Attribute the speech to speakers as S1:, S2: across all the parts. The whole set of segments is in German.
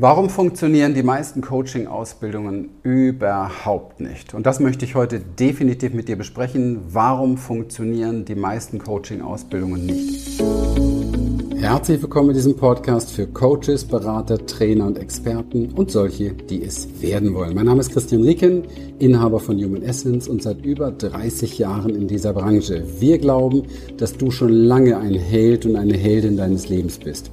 S1: Warum funktionieren die meisten Coaching-Ausbildungen überhaupt nicht? Und das möchte ich heute definitiv mit dir besprechen. Warum funktionieren die meisten Coaching-Ausbildungen nicht? Herzlich willkommen in diesem Podcast für Coaches, Berater, Trainer und Experten und solche, die es werden wollen. Mein Name ist Christian Ricken, Inhaber von Human Essence und seit über 30 Jahren in dieser Branche. Wir glauben, dass du schon lange ein Held und eine Heldin deines Lebens bist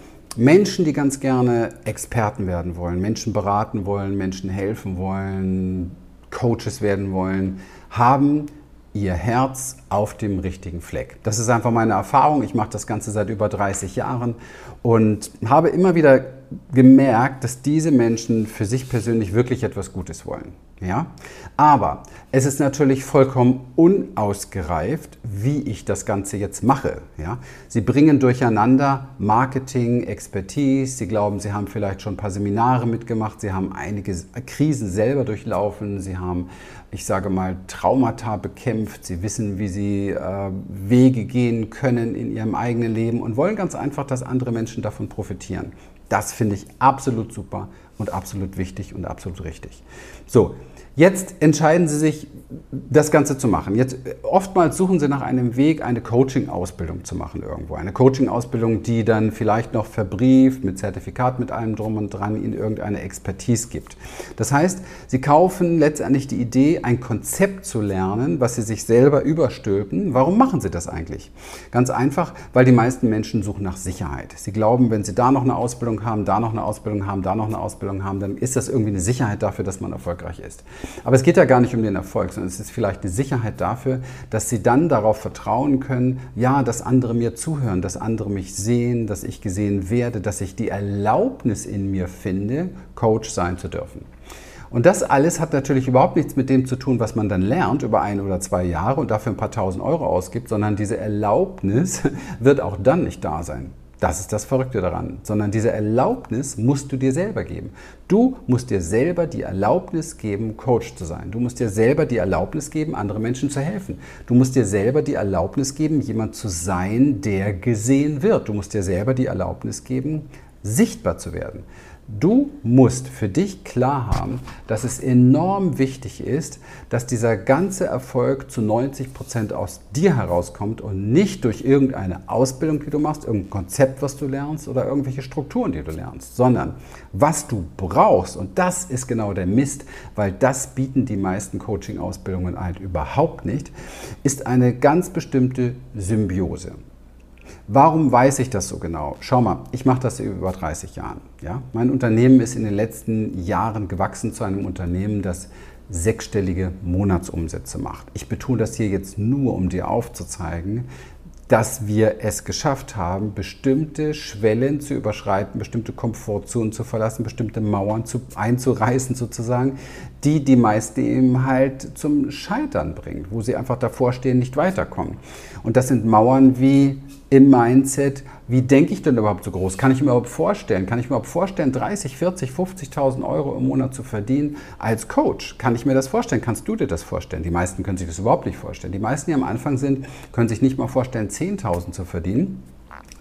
S1: Menschen, die ganz gerne Experten werden wollen, Menschen beraten wollen, Menschen helfen wollen, Coaches werden wollen, haben ihr Herz auf dem richtigen Fleck. Das ist einfach meine Erfahrung. Ich mache das Ganze seit über 30 Jahren und habe immer wieder gemerkt, dass diese Menschen für sich persönlich wirklich etwas Gutes wollen. Ja? Aber es ist natürlich vollkommen unausgereift, wie ich das Ganze jetzt mache. Ja? Sie bringen durcheinander Marketing, Expertise, sie glauben, sie haben vielleicht schon ein paar Seminare mitgemacht, sie haben einige Krisen selber durchlaufen, sie haben, ich sage mal, Traumata bekämpft, sie wissen, wie sie äh, Wege gehen können in ihrem eigenen Leben und wollen ganz einfach, dass andere Menschen davon profitieren. Das finde ich absolut super und absolut wichtig und absolut richtig. So, Jetzt entscheiden Sie sich, das Ganze zu machen. Jetzt oftmals suchen Sie nach einem Weg, eine Coaching-Ausbildung zu machen irgendwo. Eine Coaching-Ausbildung, die dann vielleicht noch verbrieft, mit Zertifikat, mit allem drum und dran Ihnen irgendeine Expertise gibt. Das heißt, Sie kaufen letztendlich die Idee, ein Konzept zu lernen, was Sie sich selber überstülpen. Warum machen Sie das eigentlich? Ganz einfach, weil die meisten Menschen suchen nach Sicherheit. Sie glauben, wenn Sie da noch eine Ausbildung haben, da noch eine Ausbildung haben, da noch eine Ausbildung haben, dann ist das irgendwie eine Sicherheit dafür, dass man erfolgreich ist. Aber es geht ja gar nicht um den Erfolg, sondern es ist vielleicht eine Sicherheit dafür, dass sie dann darauf vertrauen können, ja, dass andere mir zuhören, dass andere mich sehen, dass ich gesehen werde, dass ich die Erlaubnis in mir finde, Coach sein zu dürfen. Und das alles hat natürlich überhaupt nichts mit dem zu tun, was man dann lernt über ein oder zwei Jahre und dafür ein paar tausend Euro ausgibt, sondern diese Erlaubnis wird auch dann nicht da sein. Das ist das Verrückte daran. Sondern diese Erlaubnis musst du dir selber geben. Du musst dir selber die Erlaubnis geben, Coach zu sein. Du musst dir selber die Erlaubnis geben, anderen Menschen zu helfen. Du musst dir selber die Erlaubnis geben, jemand zu sein, der gesehen wird. Du musst dir selber die Erlaubnis geben, sichtbar zu werden. Du musst für dich klar haben, dass es enorm wichtig ist, dass dieser ganze Erfolg zu 90 Prozent aus dir herauskommt und nicht durch irgendeine Ausbildung, die du machst, irgendein Konzept, was du lernst oder irgendwelche Strukturen, die du lernst, sondern was du brauchst. Und das ist genau der Mist, weil das bieten die meisten Coaching-Ausbildungen halt überhaupt nicht, ist eine ganz bestimmte Symbiose. Warum weiß ich das so genau? Schau mal, ich mache das über 30 Jahren. Ja? Mein Unternehmen ist in den letzten Jahren gewachsen zu einem Unternehmen, das sechsstellige Monatsumsätze macht. Ich betone das hier jetzt nur, um dir aufzuzeigen, dass wir es geschafft haben, bestimmte Schwellen zu überschreiten, bestimmte Komfortzonen zu verlassen, bestimmte Mauern zu, einzureißen sozusagen, die die meisten eben halt zum Scheitern bringt, wo sie einfach davor stehen, nicht weiterkommen. Und das sind Mauern wie im Mindset, wie denke ich denn überhaupt so groß? Kann ich mir überhaupt vorstellen? Kann ich mir überhaupt vorstellen, 30, 40, 50.000 Euro im Monat zu verdienen als Coach? Kann ich mir das vorstellen? Kannst du dir das vorstellen? Die meisten können sich das überhaupt nicht vorstellen. Die meisten, die am Anfang sind, können sich nicht mal vorstellen, 10.000 zu verdienen,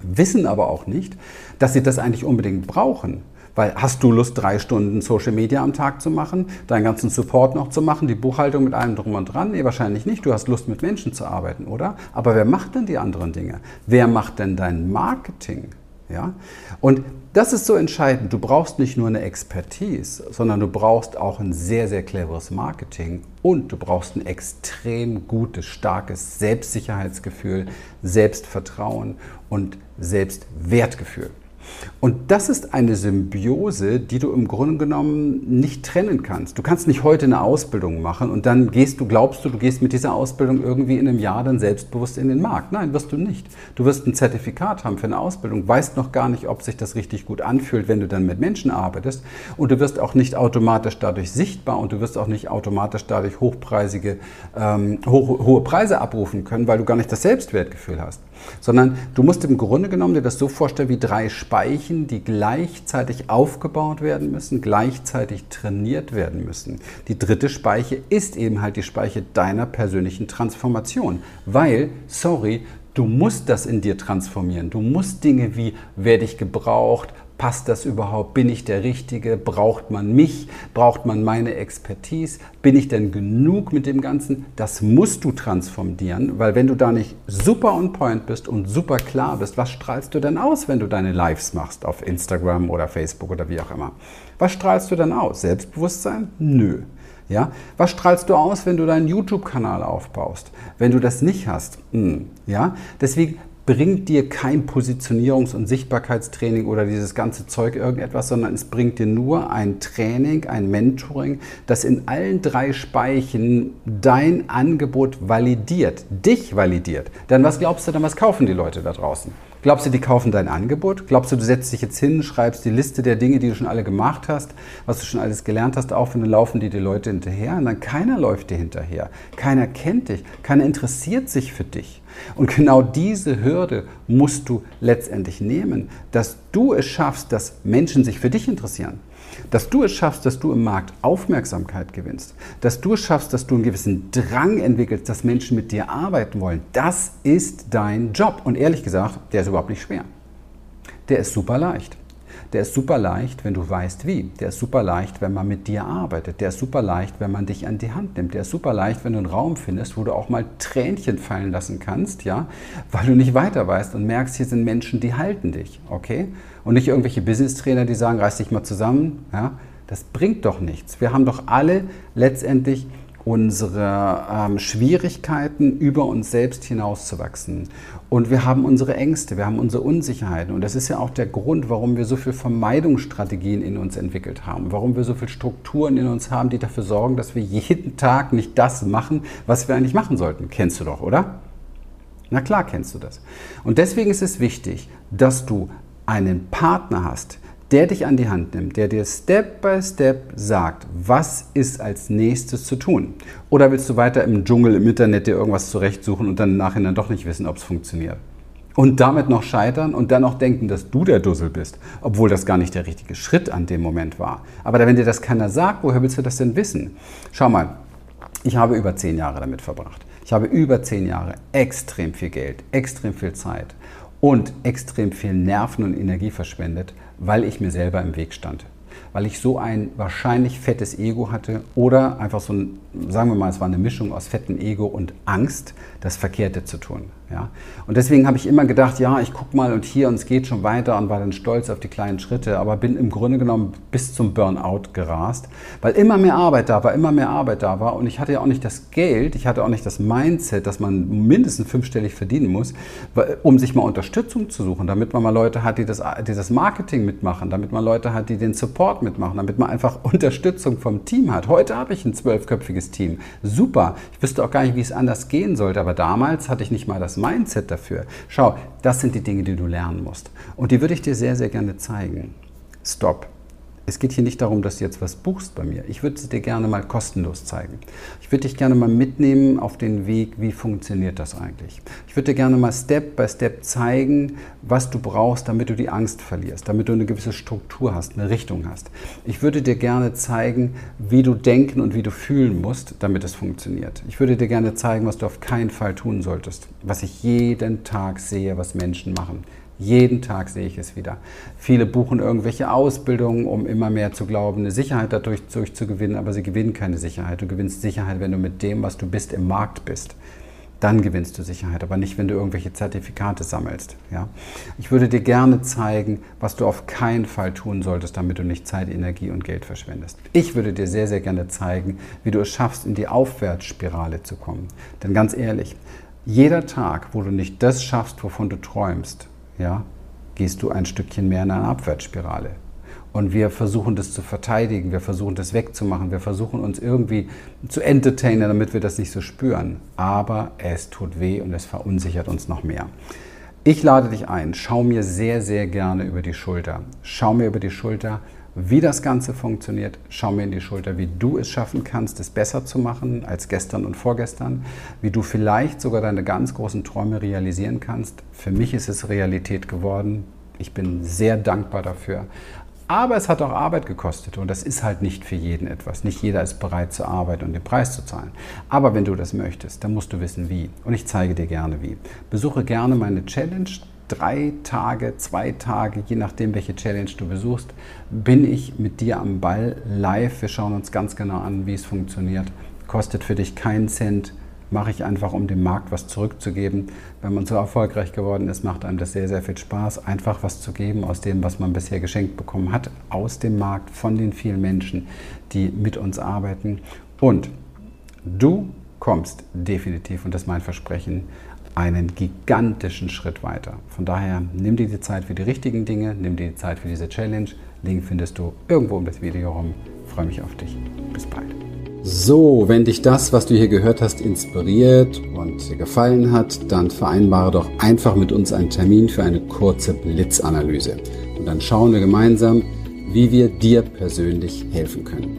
S1: wissen aber auch nicht, dass sie das eigentlich unbedingt brauchen. Weil hast du Lust, drei Stunden Social Media am Tag zu machen, deinen ganzen Support noch zu machen, die Buchhaltung mit allem drum und dran? Nee, wahrscheinlich nicht. Du hast Lust, mit Menschen zu arbeiten, oder? Aber wer macht denn die anderen Dinge? Wer macht denn dein Marketing? Ja? Und das ist so entscheidend. Du brauchst nicht nur eine Expertise, sondern du brauchst auch ein sehr, sehr cleveres Marketing und du brauchst ein extrem gutes, starkes Selbstsicherheitsgefühl, Selbstvertrauen und Selbstwertgefühl. Und das ist eine Symbiose, die du im Grunde genommen nicht trennen kannst. Du kannst nicht heute eine Ausbildung machen und dann gehst du, glaubst du, du gehst mit dieser Ausbildung irgendwie in einem Jahr dann selbstbewusst in den Markt. Nein, wirst du nicht. Du wirst ein Zertifikat haben für eine Ausbildung, weißt noch gar nicht, ob sich das richtig gut anfühlt, wenn du dann mit Menschen arbeitest. Und du wirst auch nicht automatisch dadurch sichtbar und du wirst auch nicht automatisch dadurch hochpreisige, ähm, hohe, hohe Preise abrufen können, weil du gar nicht das Selbstwertgefühl hast. Sondern du musst im Grunde genommen dir das so vorstellen wie drei Speichen, die gleichzeitig aufgebaut werden müssen, gleichzeitig trainiert werden müssen. Die dritte Speiche ist eben halt die Speiche deiner persönlichen Transformation. Weil, sorry, Du musst das in dir transformieren. Du musst Dinge wie, werde ich gebraucht, Passt das überhaupt? Bin ich der Richtige? Braucht man mich? Braucht man meine Expertise? Bin ich denn genug mit dem Ganzen? Das musst du transformieren, weil wenn du da nicht super on point bist und super klar bist, was strahlst du denn aus, wenn du deine Lives machst auf Instagram oder Facebook oder wie auch immer? Was strahlst du dann aus? Selbstbewusstsein? Nö. Ja? Was strahlst du aus, wenn du deinen YouTube-Kanal aufbaust? Wenn du das nicht hast? Hm. Ja? Deswegen bringt dir kein Positionierungs- und Sichtbarkeitstraining oder dieses ganze Zeug irgendetwas, sondern es bringt dir nur ein Training, ein Mentoring, das in allen drei Speichen dein Angebot validiert, dich validiert. Denn was glaubst du dann, was kaufen die Leute da draußen? Glaubst du, die kaufen dein Angebot? Glaubst du, du setzt dich jetzt hin, schreibst die Liste der Dinge, die du schon alle gemacht hast, was du schon alles gelernt hast, auf und dann laufen dir die Leute hinterher und dann keiner läuft dir hinterher. Keiner kennt dich, keiner interessiert sich für dich. Und genau diese Hürde musst du letztendlich nehmen, dass du es schaffst, dass Menschen sich für dich interessieren. Dass du es schaffst, dass du im Markt Aufmerksamkeit gewinnst, dass du es schaffst, dass du einen gewissen Drang entwickelst, dass Menschen mit dir arbeiten wollen, das ist dein Job. Und ehrlich gesagt, der ist überhaupt nicht schwer. Der ist super leicht. Der ist super leicht, wenn du weißt wie. Der ist super leicht, wenn man mit dir arbeitet. Der ist super leicht, wenn man dich an die Hand nimmt. Der ist super leicht, wenn du einen Raum findest, wo du auch mal Tränchen fallen lassen kannst, ja, weil du nicht weiter weißt und merkst, hier sind Menschen, die halten dich, okay? Und nicht irgendwelche Business-Trainer, die sagen, reiß dich mal zusammen, ja. Das bringt doch nichts. Wir haben doch alle letztendlich unsere ähm, Schwierigkeiten, über uns selbst hinauszuwachsen. Und wir haben unsere Ängste, wir haben unsere Unsicherheiten. Und das ist ja auch der Grund, warum wir so viele Vermeidungsstrategien in uns entwickelt haben, warum wir so viele Strukturen in uns haben, die dafür sorgen, dass wir jeden Tag nicht das machen, was wir eigentlich machen sollten. Kennst du doch, oder? Na klar kennst du das. Und deswegen ist es wichtig, dass du einen Partner hast, der dich an die Hand nimmt, der dir Step by Step sagt, was ist als nächstes zu tun? Oder willst du weiter im Dschungel, im Internet dir irgendwas zurechtsuchen und dann nachher dann doch nicht wissen, ob es funktioniert? Und damit noch scheitern und dann noch denken, dass du der Dussel bist, obwohl das gar nicht der richtige Schritt an dem Moment war. Aber wenn dir das keiner sagt, woher willst du das denn wissen? Schau mal, ich habe über zehn Jahre damit verbracht. Ich habe über zehn Jahre extrem viel Geld, extrem viel Zeit und extrem viel Nerven und Energie verschwendet, weil ich mir selber im Weg stand. Weil ich so ein wahrscheinlich fettes Ego hatte oder einfach so ein, sagen wir mal, es war eine Mischung aus fettem Ego und Angst, das Verkehrte zu tun. Ja? Und deswegen habe ich immer gedacht, ja, ich gucke mal und hier und es geht schon weiter und war dann stolz auf die kleinen Schritte, aber bin im Grunde genommen bis zum Burnout gerast, weil immer mehr Arbeit da war, immer mehr Arbeit da war und ich hatte ja auch nicht das Geld, ich hatte auch nicht das Mindset, dass man mindestens fünfstellig verdienen muss, um sich mal Unterstützung zu suchen, damit man mal Leute hat, die das, die das Marketing mitmachen, damit man Leute hat, die den Support mitmachen, damit man einfach Unterstützung vom Team hat. Heute habe ich ein zwölfköpfiges Team. Super. Ich wüsste auch gar nicht, wie es anders gehen sollte, aber damals hatte ich nicht mal das Mindset dafür. Schau, das sind die Dinge, die du lernen musst. Und die würde ich dir sehr, sehr gerne zeigen. Stopp. Es geht hier nicht darum, dass du jetzt was buchst bei mir. Ich würde es dir gerne mal kostenlos zeigen. Ich würde dich gerne mal mitnehmen auf den Weg, wie funktioniert das eigentlich. Ich würde dir gerne mal Step by Step zeigen, was du brauchst, damit du die Angst verlierst, damit du eine gewisse Struktur hast, eine Richtung hast. Ich würde dir gerne zeigen, wie du denken und wie du fühlen musst, damit es funktioniert. Ich würde dir gerne zeigen, was du auf keinen Fall tun solltest, was ich jeden Tag sehe, was Menschen machen. Jeden Tag sehe ich es wieder. Viele buchen irgendwelche Ausbildungen, um immer mehr zu glauben, eine Sicherheit dadurch zu gewinnen, aber sie gewinnen keine Sicherheit. Du gewinnst Sicherheit, wenn du mit dem, was du bist, im Markt bist. Dann gewinnst du Sicherheit, aber nicht, wenn du irgendwelche Zertifikate sammelst. Ja? Ich würde dir gerne zeigen, was du auf keinen Fall tun solltest, damit du nicht Zeit, Energie und Geld verschwendest. Ich würde dir sehr, sehr gerne zeigen, wie du es schaffst, in die Aufwärtsspirale zu kommen. Denn ganz ehrlich, jeder Tag, wo du nicht das schaffst, wovon du träumst, ja, gehst du ein Stückchen mehr in eine Abwärtsspirale. Und wir versuchen das zu verteidigen, wir versuchen das wegzumachen, wir versuchen uns irgendwie zu entertainen, damit wir das nicht so spüren. Aber es tut weh und es verunsichert uns noch mehr. Ich lade dich ein, schau mir sehr, sehr gerne über die Schulter. Schau mir über die Schulter, wie das Ganze funktioniert. Schau mir in die Schulter, wie du es schaffen kannst, es besser zu machen als gestern und vorgestern. Wie du vielleicht sogar deine ganz großen Träume realisieren kannst. Für mich ist es Realität geworden. Ich bin sehr dankbar dafür. Aber es hat auch Arbeit gekostet und das ist halt nicht für jeden etwas. Nicht jeder ist bereit zu arbeiten und den Preis zu zahlen. Aber wenn du das möchtest, dann musst du wissen wie. Und ich zeige dir gerne wie. Besuche gerne meine Challenge. Drei Tage, zwei Tage, je nachdem, welche Challenge du besuchst, bin ich mit dir am Ball live. Wir schauen uns ganz genau an, wie es funktioniert. Kostet für dich keinen Cent mache ich einfach, um dem Markt was zurückzugeben. Wenn man so erfolgreich geworden ist, macht einem das sehr, sehr viel Spaß, einfach was zu geben aus dem, was man bisher geschenkt bekommen hat, aus dem Markt, von den vielen Menschen, die mit uns arbeiten. Und du kommst definitiv, und das ist mein Versprechen, einen gigantischen Schritt weiter. Von daher nimm dir die Zeit für die richtigen Dinge, nimm dir die Zeit für diese Challenge. Link findest du irgendwo um das Video herum. Freue mich auf dich. Bis bald. So, wenn dich das, was du hier gehört hast, inspiriert und gefallen hat, dann vereinbare doch einfach mit uns einen Termin für eine kurze Blitzanalyse. Und dann schauen wir gemeinsam, wie wir dir persönlich helfen können.